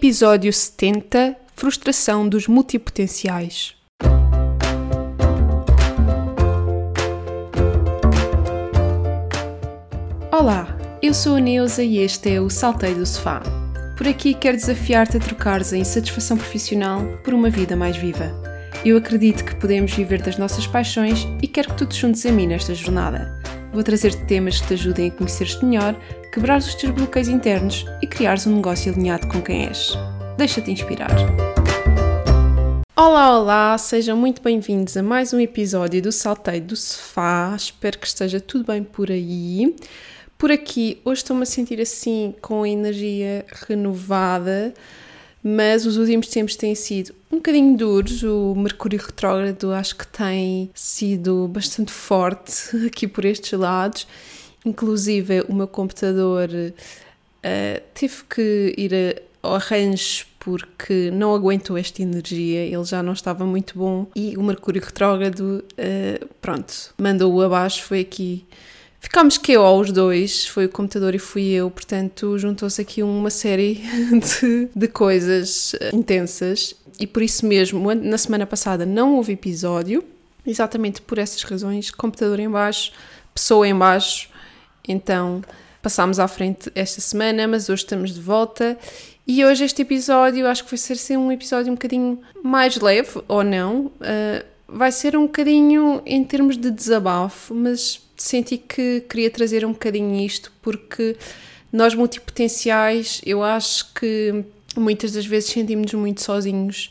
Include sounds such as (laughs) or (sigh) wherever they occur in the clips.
Episódio 70 Frustração dos multipotenciais. Olá, eu sou a Neuza e este é o Saltei do Sofá. Por aqui quero desafiar-te a trocares a insatisfação profissional por uma vida mais viva. Eu acredito que podemos viver das nossas paixões e quero que tu te juntes a mim nesta jornada. Vou trazer-te temas que te ajudem a conhecer-te melhor, quebrar os teus bloqueios internos e criares um negócio alinhado com quem és. Deixa-te inspirar. Olá, olá, sejam muito bem-vindos a mais um episódio do Salteio do Sofá. Espero que esteja tudo bem por aí. Por aqui, hoje estou-me a sentir assim com a energia renovada, mas os últimos tempos têm sido um bocadinho duros. O Mercúrio retrógrado acho que tem sido bastante forte (laughs) aqui por estes lados. Inclusive, o meu computador uh, teve que ir ao arranjo porque não aguentou esta energia, ele já não estava muito bom e o Mercúrio retrógrado, uh, pronto, mandou-o abaixo, foi aqui Ficámos que eu os dois, foi o computador e fui eu, portanto juntou-se aqui uma série (laughs) de, de coisas eh, intensas. E por isso mesmo, na semana passada não houve episódio, exatamente por essas razões, computador em baixo, pessoa em baixo, então passámos à frente esta semana, mas hoje estamos de volta. E hoje este episódio acho que vai ser, ser um episódio um bocadinho mais leve, ou não, uh, vai ser um bocadinho em termos de desabafo, mas senti que queria trazer um bocadinho isto porque nós multipotenciais, eu acho que muitas das vezes sentimos-nos muito sozinhos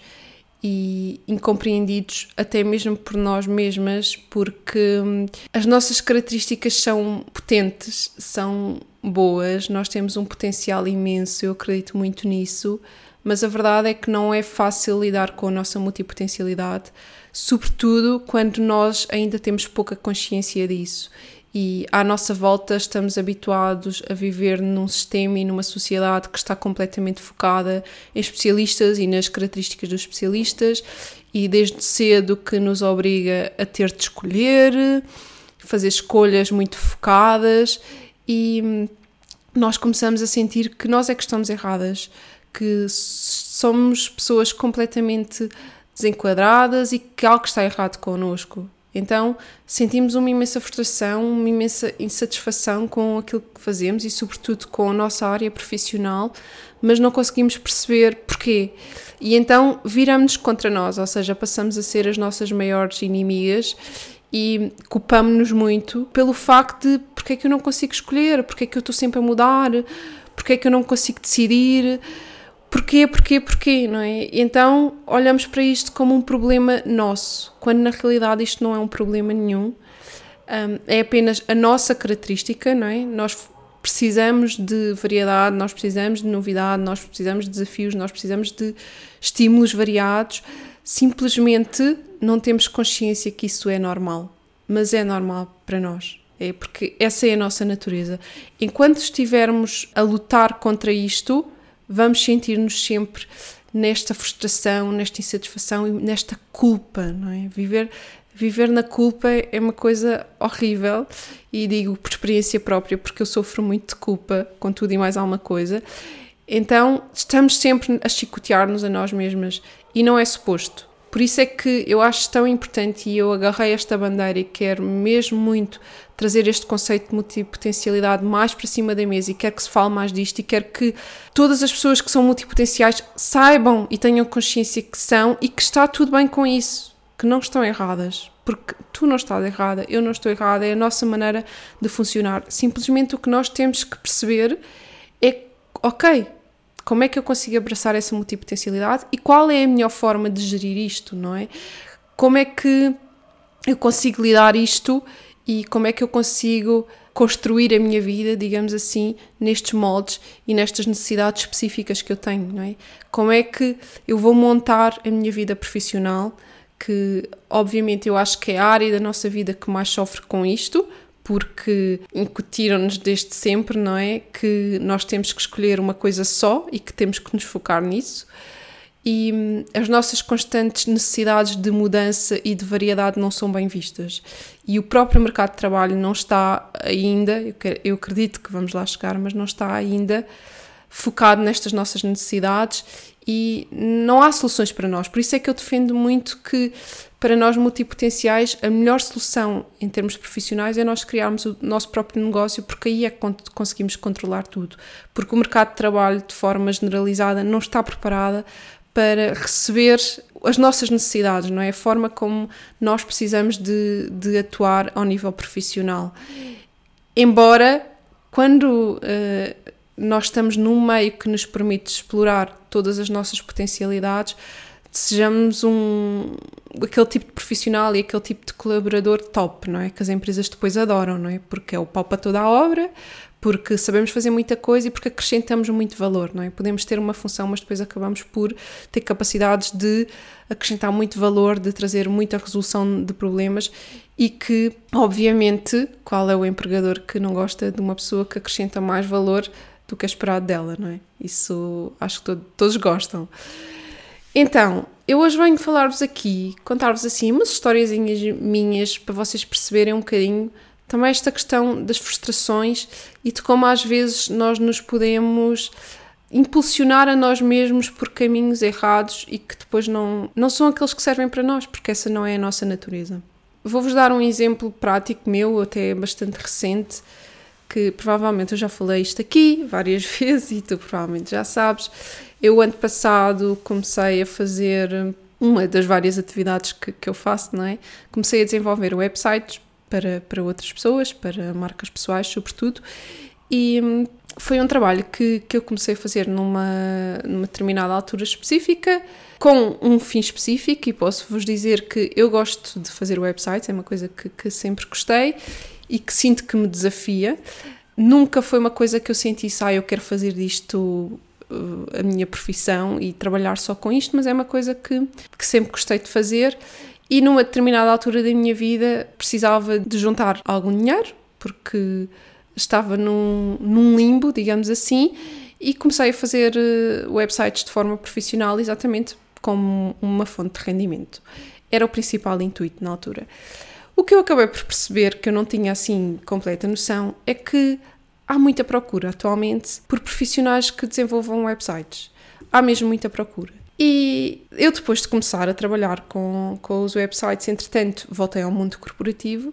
e incompreendidos até mesmo por nós mesmas, porque hum, as nossas características são potentes, são boas, nós temos um potencial imenso, eu acredito muito nisso, mas a verdade é que não é fácil lidar com a nossa multipotencialidade sobretudo quando nós ainda temos pouca consciência disso. E à nossa volta estamos habituados a viver num sistema e numa sociedade que está completamente focada em especialistas e nas características dos especialistas e desde cedo que nos obriga a ter de escolher, fazer escolhas muito focadas e nós começamos a sentir que nós é que estamos erradas, que somos pessoas completamente desenquadradas e que algo está errado connosco. Então sentimos uma imensa frustração, uma imensa insatisfação com aquilo que fazemos e, sobretudo, com a nossa área profissional, mas não conseguimos perceber porquê. E então viramos-nos contra nós, ou seja, passamos a ser as nossas maiores inimigas e culpamos-nos muito pelo facto de porque é que eu não consigo escolher, porque é que eu estou sempre a mudar, porque é que eu não consigo decidir porquê, porquê, porquê, não é? Então olhamos para isto como um problema nosso, quando na realidade isto não é um problema nenhum, um, é apenas a nossa característica, não é? Nós precisamos de variedade, nós precisamos de novidade, nós precisamos de desafios, nós precisamos de estímulos variados, simplesmente não temos consciência que isso é normal, mas é normal para nós. É porque essa é a nossa natureza. Enquanto estivermos a lutar contra isto, vamos sentir-nos sempre nesta frustração, nesta insatisfação e nesta culpa, não é? Viver, viver na culpa é uma coisa horrível e digo por experiência própria porque eu sofro muito de culpa com tudo e mais alguma coisa. Então estamos sempre a chicotear-nos a nós mesmas e não é suposto. Por isso é que eu acho tão importante e eu agarrei esta bandeira e quero mesmo muito trazer este conceito de multipotencialidade mais para cima da mesa e quero que se fale mais disto e quero que todas as pessoas que são multipotenciais saibam e tenham consciência que são e que está tudo bem com isso, que não estão erradas. Porque tu não estás errada, eu não estou errada, é a nossa maneira de funcionar. Simplesmente o que nós temos que perceber é, ok, como é que eu consigo abraçar essa multipotencialidade e qual é a melhor forma de gerir isto, não é? Como é que eu consigo lidar isto e como é que eu consigo construir a minha vida, digamos assim, nestes moldes e nestas necessidades específicas que eu tenho, não é? Como é que eu vou montar a minha vida profissional, que obviamente eu acho que é a área da nossa vida que mais sofre com isto, porque incutiram-nos desde sempre, não é? Que nós temos que escolher uma coisa só e que temos que nos focar nisso e hum, as nossas constantes necessidades de mudança e de variedade não são bem vistas. E o próprio mercado de trabalho não está ainda, eu, acredito que vamos lá chegar, mas não está ainda focado nestas nossas necessidades e não há soluções para nós. Por isso é que eu defendo muito que, para nós multipotenciais, a melhor solução em termos profissionais é nós criarmos o nosso próprio negócio, porque aí é que conseguimos controlar tudo. Porque o mercado de trabalho, de forma generalizada, não está preparada para receber as nossas necessidades, não é? A forma como nós precisamos de, de atuar ao nível profissional. Embora, quando uh, nós estamos num meio que nos permite explorar todas as nossas potencialidades, sejamos um aquele tipo de profissional e aquele tipo de colaborador top, não é? Que as empresas depois adoram, não é? Porque é o pau para toda a obra, porque sabemos fazer muita coisa e porque acrescentamos muito valor, não é? Podemos ter uma função, mas depois acabamos por ter capacidades de acrescentar muito valor, de trazer muita resolução de problemas e que, obviamente, qual é o empregador que não gosta de uma pessoa que acrescenta mais valor do que é esperado dela, não é? Isso acho que todo, todos gostam. Então, eu hoje venho falar-vos aqui, contar-vos assim umas histórias minhas para vocês perceberem um bocadinho também esta questão das frustrações e de como às vezes nós nos podemos impulsionar a nós mesmos por caminhos errados e que depois não, não são aqueles que servem para nós, porque essa não é a nossa natureza. Vou-vos dar um exemplo prático meu, até bastante recente, que provavelmente eu já falei isto aqui várias (laughs) vezes e tu provavelmente já sabes. Eu, ano passado, comecei a fazer uma das várias atividades que, que eu faço, não é? Comecei a desenvolver websites para, para outras pessoas, para marcas pessoais, sobretudo, e hum, foi um trabalho que, que eu comecei a fazer numa, numa determinada altura específica, com um fim específico, e posso vos dizer que eu gosto de fazer websites, é uma coisa que, que sempre gostei e que sinto que me desafia. Nunca foi uma coisa que eu senti, ah, eu quero fazer disto uh, a minha profissão e trabalhar só com isto, mas é uma coisa que, que sempre gostei de fazer e numa determinada altura da minha vida precisava de juntar algum dinheiro, porque estava num, num limbo, digamos assim, e comecei a fazer uh, websites de forma profissional exatamente como uma fonte de rendimento. Era o principal intuito na altura. O que eu acabei por perceber, que eu não tinha assim completa noção, é que há muita procura atualmente por profissionais que desenvolvam websites. Há mesmo muita procura. E eu, depois de começar a trabalhar com, com os websites, entretanto, voltei ao mundo corporativo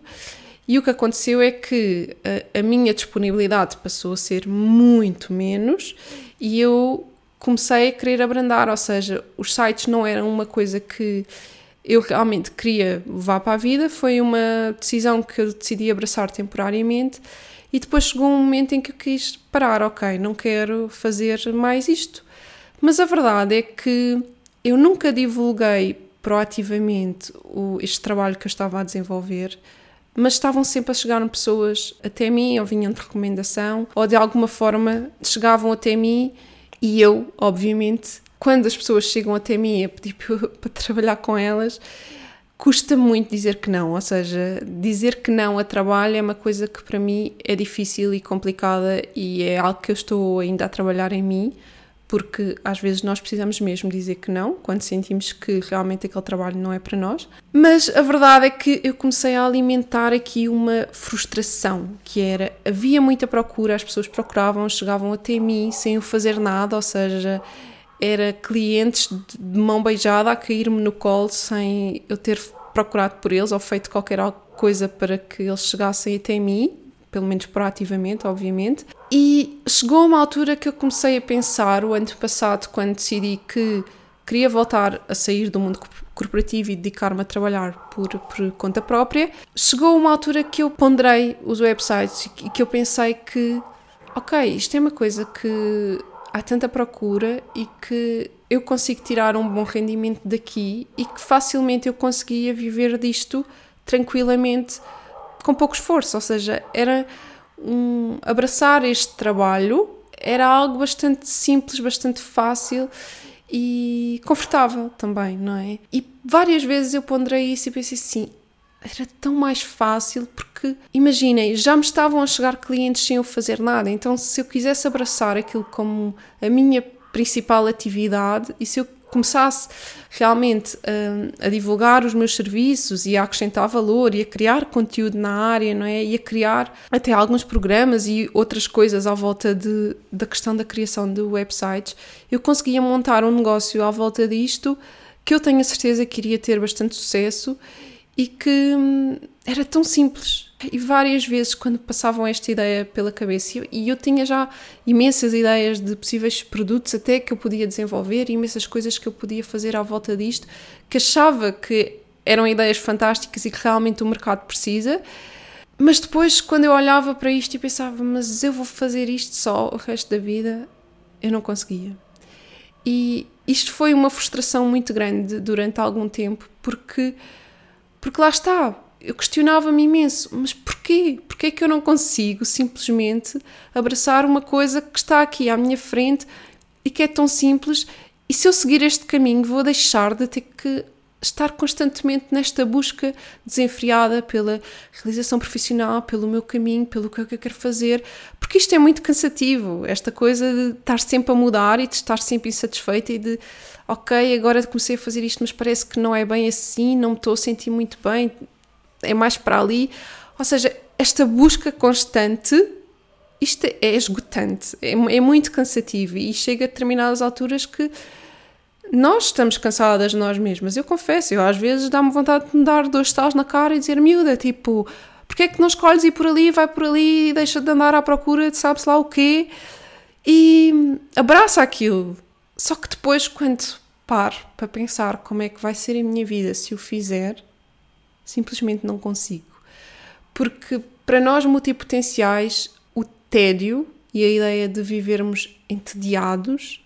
e o que aconteceu é que a, a minha disponibilidade passou a ser muito menos e eu comecei a querer abrandar, ou seja, os sites não eram uma coisa que eu realmente queria levar para a vida, foi uma decisão que eu decidi abraçar temporariamente e depois chegou um momento em que eu quis parar, ok, não quero fazer mais isto. Mas a verdade é que eu nunca divulguei proativamente o, este trabalho que eu estava a desenvolver, mas estavam sempre a chegar pessoas até mim, ou vinham de recomendação, ou de alguma forma chegavam até mim e eu, obviamente, quando as pessoas chegam até mim a pedir (laughs) para trabalhar com elas, custa muito dizer que não. Ou seja, dizer que não a trabalho é uma coisa que para mim é difícil e complicada e é algo que eu estou ainda a trabalhar em mim, porque às vezes nós precisamos mesmo dizer que não, quando sentimos que realmente aquele trabalho não é para nós. Mas a verdade é que eu comecei a alimentar aqui uma frustração, que era, havia muita procura, as pessoas procuravam, chegavam até mim sem eu fazer nada, ou seja, era clientes de mão beijada a cair-me no colo sem eu ter procurado por eles ou feito qualquer coisa para que eles chegassem até mim, pelo menos proativamente, obviamente. E chegou uma altura que eu comecei a pensar, o ano passado, quando decidi que queria voltar a sair do mundo corporativo e dedicar-me a trabalhar por, por conta própria, chegou uma altura que eu ponderei os websites e que eu pensei que, ok, isto é uma coisa que há tanta procura e que eu consigo tirar um bom rendimento daqui e que facilmente eu conseguia viver disto tranquilamente com pouco esforço, ou seja, era um, abraçar este trabalho era algo bastante simples, bastante fácil e confortável também, não é? E várias vezes eu ponderei isso e pensei assim, era tão mais fácil porque, imaginem, já me estavam a chegar clientes sem eu fazer nada, então se eu quisesse abraçar aquilo como a minha principal atividade e se eu começasse realmente a, a, divulgar os meus serviços e a acrescentar valor e a criar conteúdo na área, não é? E a criar até alguns programas e outras coisas à volta de, da questão da criação de websites, eu conseguia montar um negócio à volta disto que eu tenho a certeza que iria ter bastante sucesso e que hum, era tão simples. E várias vezes, quando passavam esta ideia pela cabeça, e eu tinha já imensas ideias de possíveis produtos até que eu podia desenvolver, imensas coisas que eu podia fazer à volta disto, que achava que eram ideias fantásticas e que realmente o mercado precisa. Mas depois, quando eu olhava para isto e pensava, mas eu vou fazer isto só o resto da vida, eu não conseguia. E isto foi uma frustração muito grande durante algum tempo, porque porque lá está, eu questionava-me imenso, mas porquê? Porquê é que eu não consigo simplesmente abraçar uma coisa que está aqui à minha frente e que é tão simples e se eu seguir este caminho vou deixar de ter que estar constantemente nesta busca desenfreada pela realização profissional, pelo meu caminho, pelo que eu quero fazer, porque isto é muito cansativo, esta coisa de estar sempre a mudar e de estar sempre insatisfeita e de ok, agora comecei a fazer isto, mas parece que não é bem assim, não me estou a sentir muito bem, é mais para ali. Ou seja, esta busca constante, isto é esgotante, é, é muito cansativo e chega a determinadas alturas que nós estamos cansadas de nós mesmas. Eu confesso, eu às vezes dá-me vontade de me dar dois talos na cara e dizer miúda, tipo, porque é que não escolhes ir por ali, vai por ali e deixa de andar à procura de sabe-se lá o quê e abraça aquilo. Só que depois, quando paro para pensar como é que vai ser a minha vida se o fizer, simplesmente não consigo. Porque para nós multipotenciais, o tédio e a ideia de vivermos entediados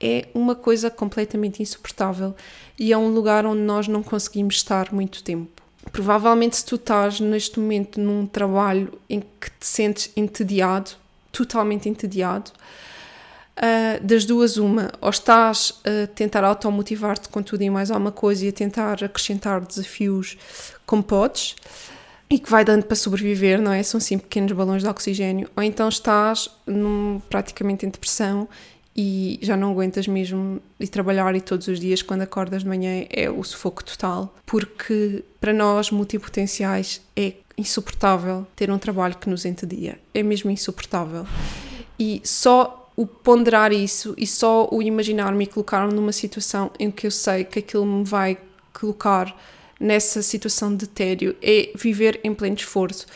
é uma coisa completamente insuportável e é um lugar onde nós não conseguimos estar muito tempo. Provavelmente, se tu estás neste momento num trabalho em que te sentes entediado, totalmente entediado, Uh, das duas, uma, ou estás a tentar automotivar-te com tudo e mais alguma coisa e a tentar acrescentar desafios como podes e que vai dando para sobreviver, não é? São assim pequenos balões de oxigênio, ou então estás num, praticamente em depressão e já não aguentas mesmo de trabalhar e todos os dias quando acordas de manhã é o sufoco total, porque para nós multipotenciais é insuportável ter um trabalho que nos entedia, é mesmo insuportável. E só o ponderar isso e só o imaginar-me e colocar-me numa situação em que eu sei que aquilo me vai colocar nessa situação de tédio é viver em pleno esforço.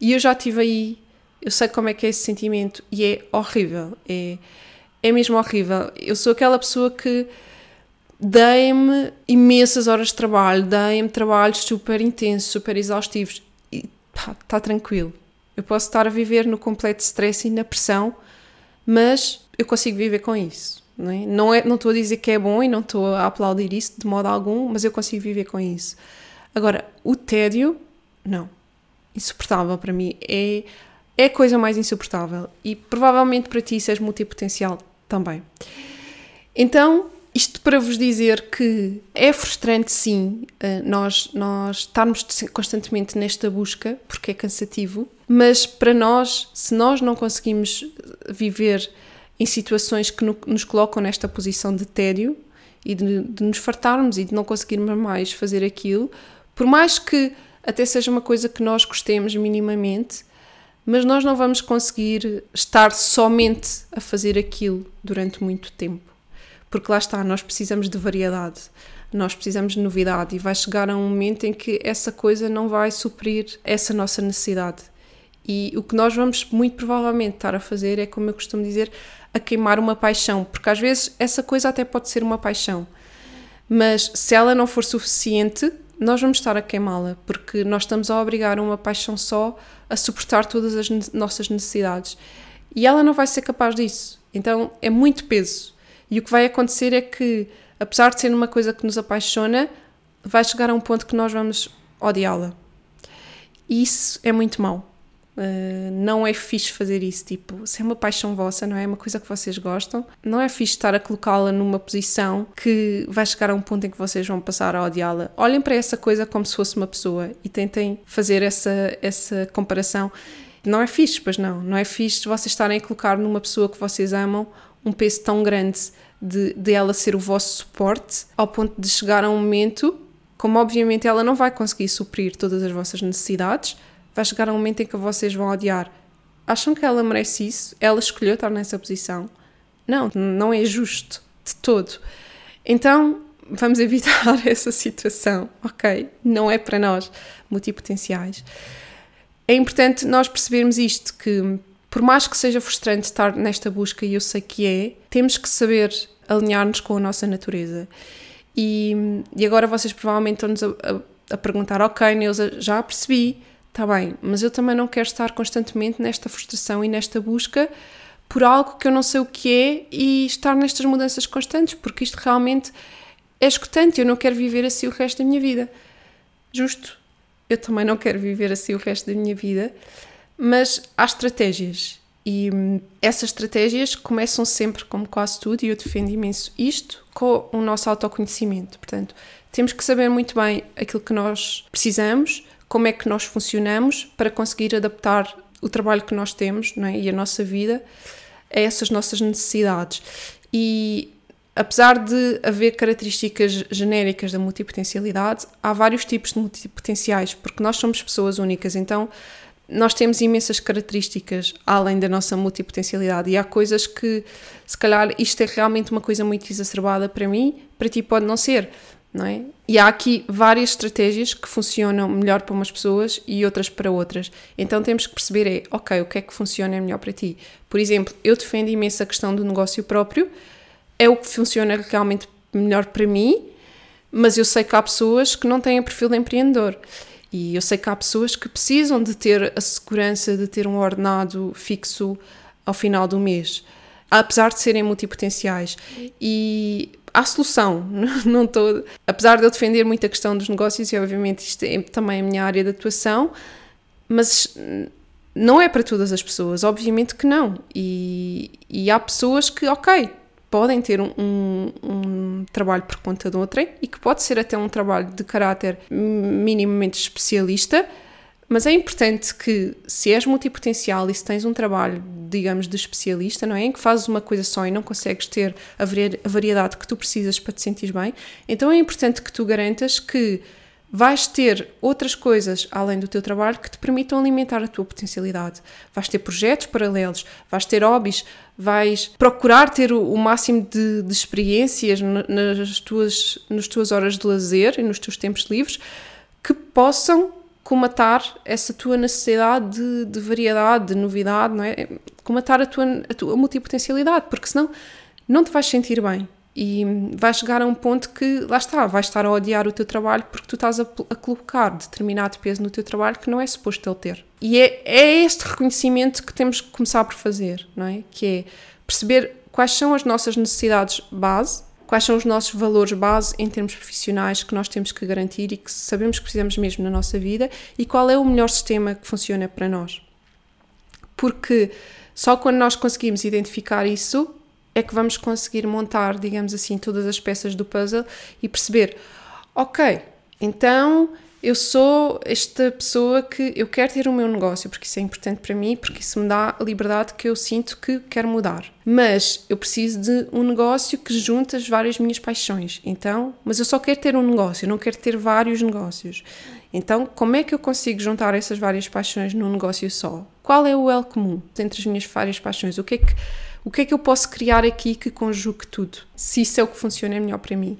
E eu já estive aí, eu sei como é que é esse sentimento e é horrível, é, é mesmo horrível. Eu sou aquela pessoa que dei-me imensas horas de trabalho, dei-me trabalhos super intensos, super exaustivos e está tranquilo. Eu posso estar a viver no completo stress e na pressão mas eu consigo viver com isso. Não, é? Não, é, não estou a dizer que é bom e não estou a aplaudir isso de modo algum, mas eu consigo viver com isso. Agora, o tédio, não. Insuportável para mim. É, é a coisa mais insuportável. E provavelmente para ti, se és multipotencial, também. Então, isto para vos dizer que é frustrante, sim, eh, nós, nós estarmos constantemente nesta busca, porque é cansativo, mas para nós, se nós não conseguimos viver em situações que nos colocam nesta posição de tédio e de, de nos fartarmos e de não conseguirmos mais fazer aquilo, por mais que até seja uma coisa que nós gostemos minimamente, mas nós não vamos conseguir estar somente a fazer aquilo durante muito tempo. Porque lá está, nós precisamos de variedade, nós precisamos de novidade e vai chegar a um momento em que essa coisa não vai suprir essa nossa necessidade. E o que nós vamos muito provavelmente estar a fazer é, como eu costumo dizer, a queimar uma paixão, porque às vezes essa coisa até pode ser uma paixão, mas se ela não for suficiente, nós vamos estar a queimá-la, porque nós estamos a obrigar uma paixão só a suportar todas as nossas necessidades e ela não vai ser capaz disso. Então é muito peso e o que vai acontecer é que, apesar de ser uma coisa que nos apaixona, vai chegar a um ponto que nós vamos odiá-la. E isso é muito mau. Uh, não é fixe fazer isso, tipo, se é uma paixão vossa, não é? é uma coisa que vocês gostam, não é fixe estar a colocá-la numa posição que vai chegar a um ponto em que vocês vão passar a odiá-la. Olhem para essa coisa como se fosse uma pessoa e tentem fazer essa, essa comparação. Não é fixe, pois não, não é fixe vocês estarem a colocar numa pessoa que vocês amam um peso tão grande de, de ela ser o vosso suporte, ao ponto de chegar a um momento, como obviamente ela não vai conseguir suprir todas as vossas necessidades, vai chegar um momento em que vocês vão odiar. Acham que ela merece isso? Ela escolheu estar nessa posição? Não, não é justo de todo. Então, vamos evitar (laughs) essa situação, ok? Não é para nós, multipotenciais. É importante nós percebermos isto, que por mais que seja frustrante estar nesta busca, e eu sei que é, temos que saber alinhar-nos com a nossa natureza. E, e agora vocês provavelmente estão-nos a, a, a, perguntar, ok, Neuza, já percebi, está bem, mas eu também não quero estar constantemente nesta frustração e nesta busca por algo que eu não sei o que é e estar nestas mudanças constantes, porque isto realmente é escutante, eu não quero viver assim o resto da minha vida. Justo, eu também não quero viver assim o resto da minha vida, mas há estratégias e hum, essas estratégias começam sempre, como quase tudo, e eu defendo imenso isto, com o nosso autoconhecimento. Portanto, temos que saber muito bem aquilo que nós precisamos, como é que nós funcionamos para conseguir adaptar o trabalho que nós temos é? e a nossa vida a essas nossas necessidades. E apesar de haver características genéricas da multipotencialidade, há vários tipos de multipotenciais, porque nós somos pessoas únicas, então nós temos imensas características além da nossa multipotencialidade e há coisas que, se calhar, isto é realmente uma coisa muito exacerbada para mim, para ti pode não ser, não é? E há aqui várias estratégias que funcionam melhor para umas pessoas e outras para outras. Então temos que perceber é, ok, o que é que funciona melhor para ti? Por exemplo, eu defendo imenso a questão do negócio próprio, é o que funciona realmente melhor para mim, mas eu sei que há pessoas que não têm perfil de empreendedor. E eu sei que há pessoas que precisam de ter a segurança de ter um ordenado fixo ao final do mês, apesar de serem multipotenciais. E há solução, (laughs) não estou. Apesar de eu defender muito a questão dos negócios, e obviamente isto é também a minha área de atuação, mas não é para todas as pessoas, obviamente que não. E, e há pessoas que, ok, podem ter um, um, um, trabalho por conta de outrem e que pode ser até um trabalho de caráter minimamente especialista, mas é importante que, se és multipotencial e se tens um trabalho, digamos, de especialista, não é? Em que fazes uma coisa só e não consegues ter a variedade que tu precisas para te sentir bem, então é importante que tu garantas que vais ter outras coisas além do teu trabalho que te permitam alimentar a tua potencialidade. Vais ter projetos paralelos, vais ter hobbies, vais procurar ter o, máximo de, de, experiências nas tuas, nas tuas horas de lazer e nos teus tempos livres que possam comatar essa tua necessidade de, de variedade, de novidade, não é? Comatar a tua, a tua multipotencialidade, porque senão não te vais sentir bem e vai chegar a um ponto que, lá está, vais estar a odiar o teu trabalho porque tu estás a, a colocar determinado peso no teu trabalho que não é suposto ele ter. E é, é este reconhecimento que temos que começar por fazer, não é? Que é perceber quais são as nossas necessidades base, quais são os nossos valores base em termos profissionais que nós temos que garantir e que sabemos que precisamos mesmo na nossa vida e qual é o melhor sistema que funciona para nós. Porque só quando nós conseguimos identificar isso é que vamos conseguir montar, digamos assim, todas as peças do puzzle e perceber, ok, então eu sou esta pessoa que eu quero ter o meu negócio porque isso é importante para mim, porque isso me dá a liberdade que eu sinto que quero mudar. Mas eu preciso de um negócio que junte as várias minhas paixões. Então, mas eu só quero ter um negócio, eu não quero ter vários negócios. Então, como é que eu consigo juntar essas várias paixões num negócio só? Qual é o L comum entre as minhas várias paixões? O que é que o que é que eu posso criar aqui que conjugue tudo? Se isso é o que funciona melhor para mim.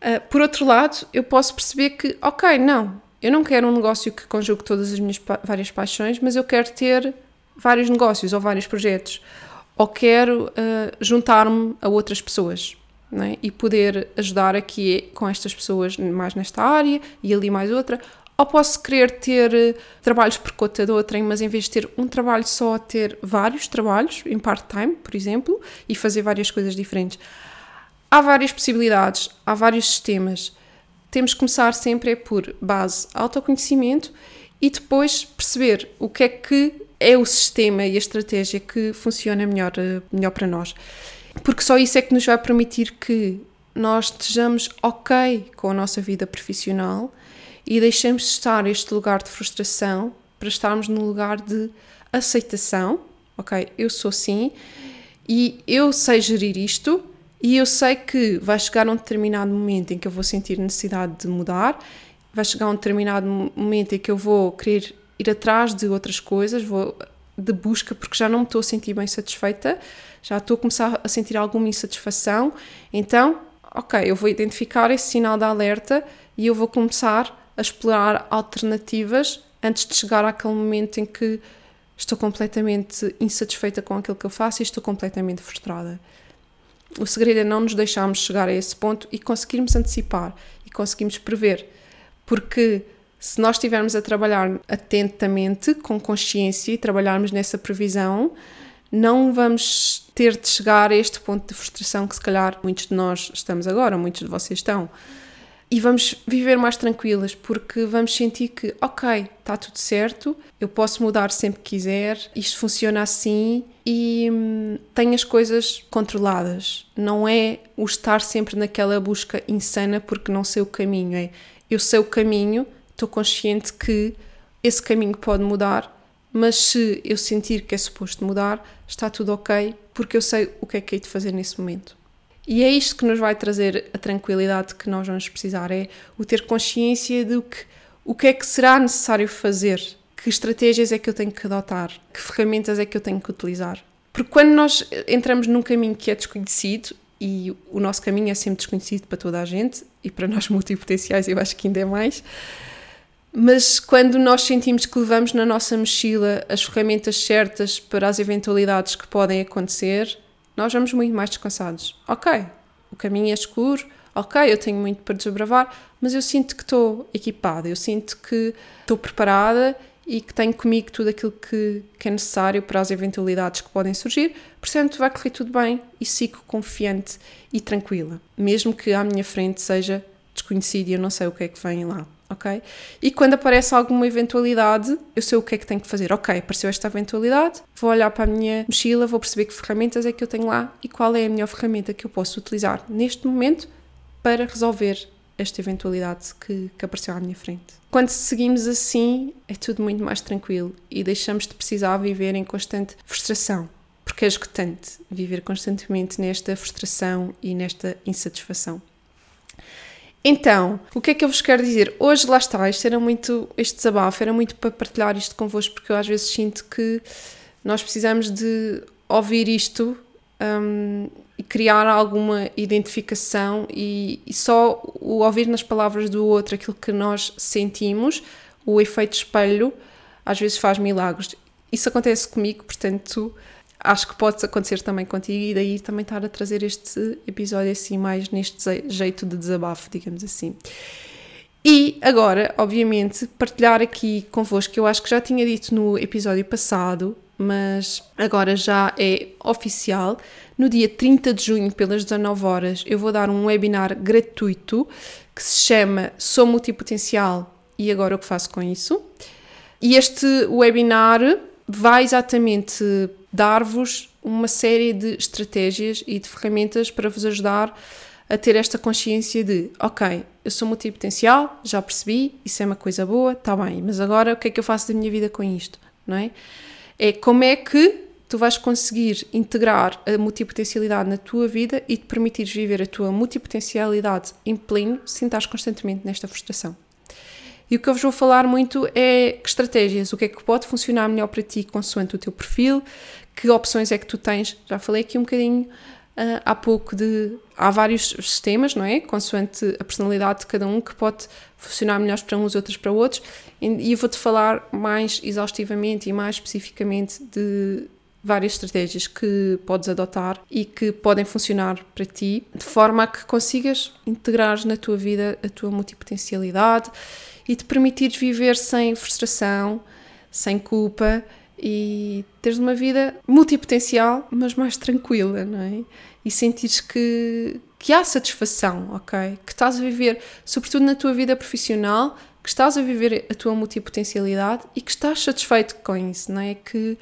Uh, por outro lado, eu posso perceber que, ok, não, eu não quero um negócio que conjugue todas as minhas pa várias paixões, mas eu quero ter vários negócios ou vários projetos. Ou quero uh, juntar-me a outras pessoas é? e poder ajudar aqui com estas pessoas mais nesta área e ali mais outra, ou posso querer ter eh, trabalhos por conta de outrem, mas em vez de ter um trabalho só, ter vários trabalhos em part-time, por exemplo, e fazer várias coisas diferentes. Há várias possibilidades, há vários sistemas. Temos que começar sempre é por base autoconhecimento e depois perceber o que é que é o sistema e a estratégia que funciona melhor, eh, melhor para nós. Porque só isso é que nos vai permitir que nós estejamos ok com a nossa vida profissional e deixemos de estar este lugar de frustração para estarmos no lugar de aceitação. Ok, eu sou assim e eu sei gerir isto E eu sei que vai chegar um determinado momento em que eu vou sentir necessidade de mudar, vai chegar um determinado momento em que eu vou querer ir atrás de outras coisas, vou de busca, porque já não me estou a sentir bem satisfeita, já estou a começar a sentir alguma insatisfação. Então, ok, eu vou identificar esse sinal de alerta e eu vou começar a explorar alternativas antes de chegar àquele momento em que estou completamente insatisfeita com aquilo que eu faço e estou completamente frustrada. O segredo é não nos deixarmos chegar a esse ponto e conseguirmos antecipar e conseguirmos prever. Porque se nós estivermos a trabalhar atentamente, com consciência e trabalharmos nessa previsão, não vamos ter de chegar a este ponto de frustração que se calhar muitos de nós estamos agora, muitos de vocês estão e vamos viver mais tranquilas porque vamos sentir que, ok, está tudo certo, eu posso mudar sempre que quiser, isto funciona assim e hum, tenho as coisas controladas. Não é o estar sempre naquela busca insana porque não sei o caminho, é eu sei o caminho, estou consciente que esse caminho pode mudar, mas se eu sentir que é suposto mudar, está tudo ok porque eu sei o que é que hei de fazer nesse momento. E é isto que nos vai trazer a tranquilidade que nós vamos precisar, é o ter consciência do que o que é que será necessário fazer, que estratégias é que eu tenho que adotar, que ferramentas é que eu tenho que utilizar. Porque quando nós entramos num caminho que é desconhecido, e o nosso caminho é sempre desconhecido para toda a gente, e para nós (laughs) multipotenciais eu acho que ainda é mais, mas quando nós sentimos que levamos na nossa mochila as ferramentas certas para as eventualidades que podem acontecer, nós vamos muito mais descansados. Ok, o caminho é escuro, ok, eu tenho muito para desbravar, mas eu sinto que estou equipada, eu sinto que estou preparada e que tenho comigo tudo aquilo que, que, é necessário para as eventualidades que podem surgir, portanto vai correr tudo bem e sigo confiante e tranquila, mesmo que à minha frente seja desconhecido e eu não sei o que é que vem lá ok? E quando aparece alguma eventualidade, eu sei o que é que tenho que fazer. Ok, apareceu esta eventualidade, vou olhar para a minha mochila, vou perceber que ferramentas é que eu tenho lá e qual é a melhor ferramenta que eu posso utilizar neste momento para resolver esta eventualidade que, que apareceu à minha frente. Quando seguimos assim, é tudo muito mais tranquilo e deixamos de precisar viver em constante frustração, porque é esgotante viver constantemente nesta frustração e nesta insatisfação. Então, o que é que eu vos quero dizer? Hoje, lá está, isto era muito, este desabafo era muito para partilhar isto convosco, porque eu às vezes sinto que nós precisamos de ouvir isto um, e criar alguma identificação e, e, só o ouvir nas palavras do outro aquilo que nós sentimos, o efeito espelho, às vezes faz milagres. Isso acontece comigo, portanto, acho que pode acontecer também contigo e daí também estar a trazer este episódio assim mais neste jeito de desabafo, digamos assim. E agora, obviamente, partilhar aqui convosco, eu acho que já tinha dito no episódio passado, mas agora já é oficial. No dia 30 de junho, pelas 19 horas, eu vou dar um webinar gratuito que se chama Sou Multipotencial e agora o que faço com isso. E este webinar vai exatamente dar-vos uma série de estratégias e de ferramentas para vos ajudar a ter esta consciência de, ok, eu sou multipotencial, já percebi, isso é uma coisa boa, está bem, mas agora o que é que eu faço da minha vida com isto, não é? É como é que tu vais conseguir integrar a multipotencialidade na tua vida e te permitires viver a tua multipotencialidade em pleno sem estar constantemente nesta frustração. E o que eu vos vou falar muito é que estratégias, o que é que pode funcionar melhor para ti consoante o teu perfil, que opções é que tu tens. Já falei aqui um bocadinho uh, há pouco de. Há vários sistemas, não é? Consoante a personalidade de cada um, que pode funcionar melhor para uns, outros para outros. E eu vou-te falar mais exaustivamente e mais especificamente de várias estratégias que podes adotar e que podem funcionar para ti, de forma a que consigas integrar na tua vida a tua multipotencialidade e te permitires viver sem frustração, sem culpa e teres uma vida multipotencial, mas mais tranquila, não é? E sentires que, que há satisfação, ok? Que estás a viver, sobretudo na tua vida profissional, que estás a viver a tua multipotencialidade e que estás satisfeito com isso, não é? Que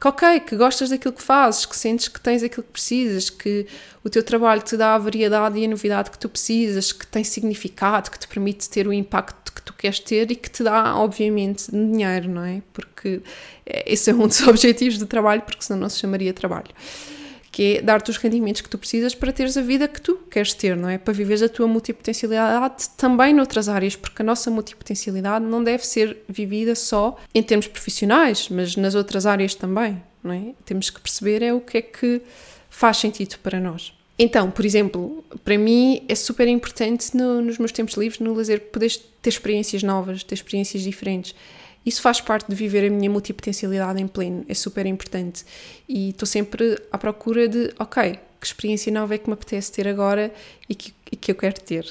que ok, que gostas daquilo que fazes, que sentes que tens aquilo que precisas, que o teu trabalho te dá a variedade e a novidade que tu precisas, que tem significado, que te permite ter o impacto que queres ter e que te dá, obviamente, dinheiro, não é? Porque esse é um (laughs) dos objetivos do trabalho, porque senão não se chamaria trabalho. que é dar-te os rendimentos que tu precisas para teres a vida que tu queres ter, não é? Para viveres a tua multipotencialidade também noutras áreas, porque a nossa multipotencialidade não deve ser vivida só em termos profissionais, mas nas outras áreas também, não é? Temos que perceber é o que é que faz sentido para nós. Então, por exemplo, para mim é super importante no, nos meus tempos livres, no lazer, poder ter experiências novas, ter experiências diferentes. Isso faz parte de viver a minha multipotencialidade em pleno, é super importante. E estou sempre à procura de, ok, que experiência nova é que me apetece ter agora e que, e que eu quero ter.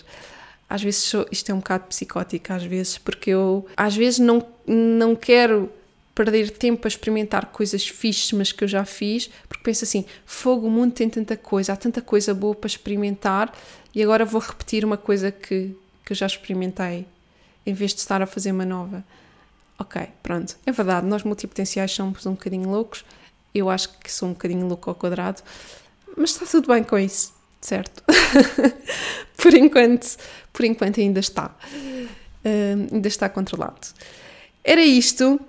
Às vezes sou, isto é um bocado psicótico, às vezes, porque eu às vezes não, não quero perder tempo a experimentar coisas fixes, mas que eu já fiz, porque penso assim: fogo, o mundo tem tanta coisa, há tanta coisa boa para experimentar e agora vou repetir uma coisa que, que eu já experimentei, em vez de estar a fazer uma nova. Ok, pronto, é verdade, nós multipotenciais somos um bocadinho loucos, eu acho que sou um bocadinho louco ao quadrado, mas está tudo bem com isso, certo? (laughs) por enquanto, por enquanto ainda está, uh, ainda está controlado. Era isto.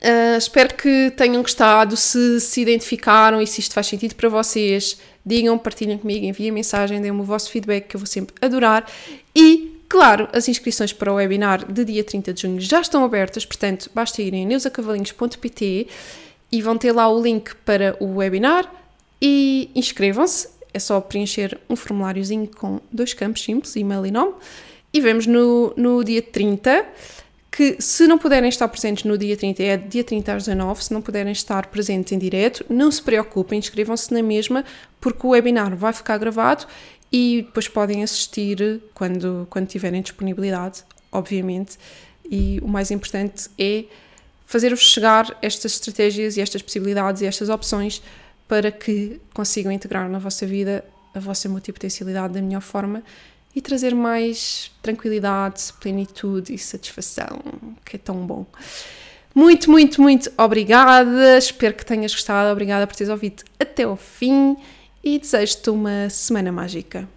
Uh, espero que tenham gostado, se se identificaram e se isto faz sentido para vocês, digam, partilhem comigo, enviem mensagem, deem-me o vosso feedback que eu vou sempre adorar. E, claro, as inscrições para o webinar de dia 30 de junho já estão abertas, portanto, basta irem em neusacavalinhos.pt e vão ter lá o link para o webinar e inscrevam-se. É só preencher um formuláriozinho com dois campos simples, e-mail e nome. E vemos no, no dia 30 que se não puderem estar presentes no dia 30, é dia 30 às 19, se não puderem estar presentes em direto, não se preocupem, inscrevam-se na mesma, porque o webinar vai ficar gravado e depois podem assistir quando, quando tiverem disponibilidade, obviamente. E o mais importante é fazer-vos chegar estas estratégias e estas possibilidades e estas opções para que consigam integrar na vossa vida a vossa multipotencialidade da melhor forma e trazer mais tranquilidade, plenitude e satisfação, que é tão bom. Muito, muito, muito obrigada. Espero que tenhas gostado. Obrigada por teres ouvido até ao fim e desejo-te uma semana mágica.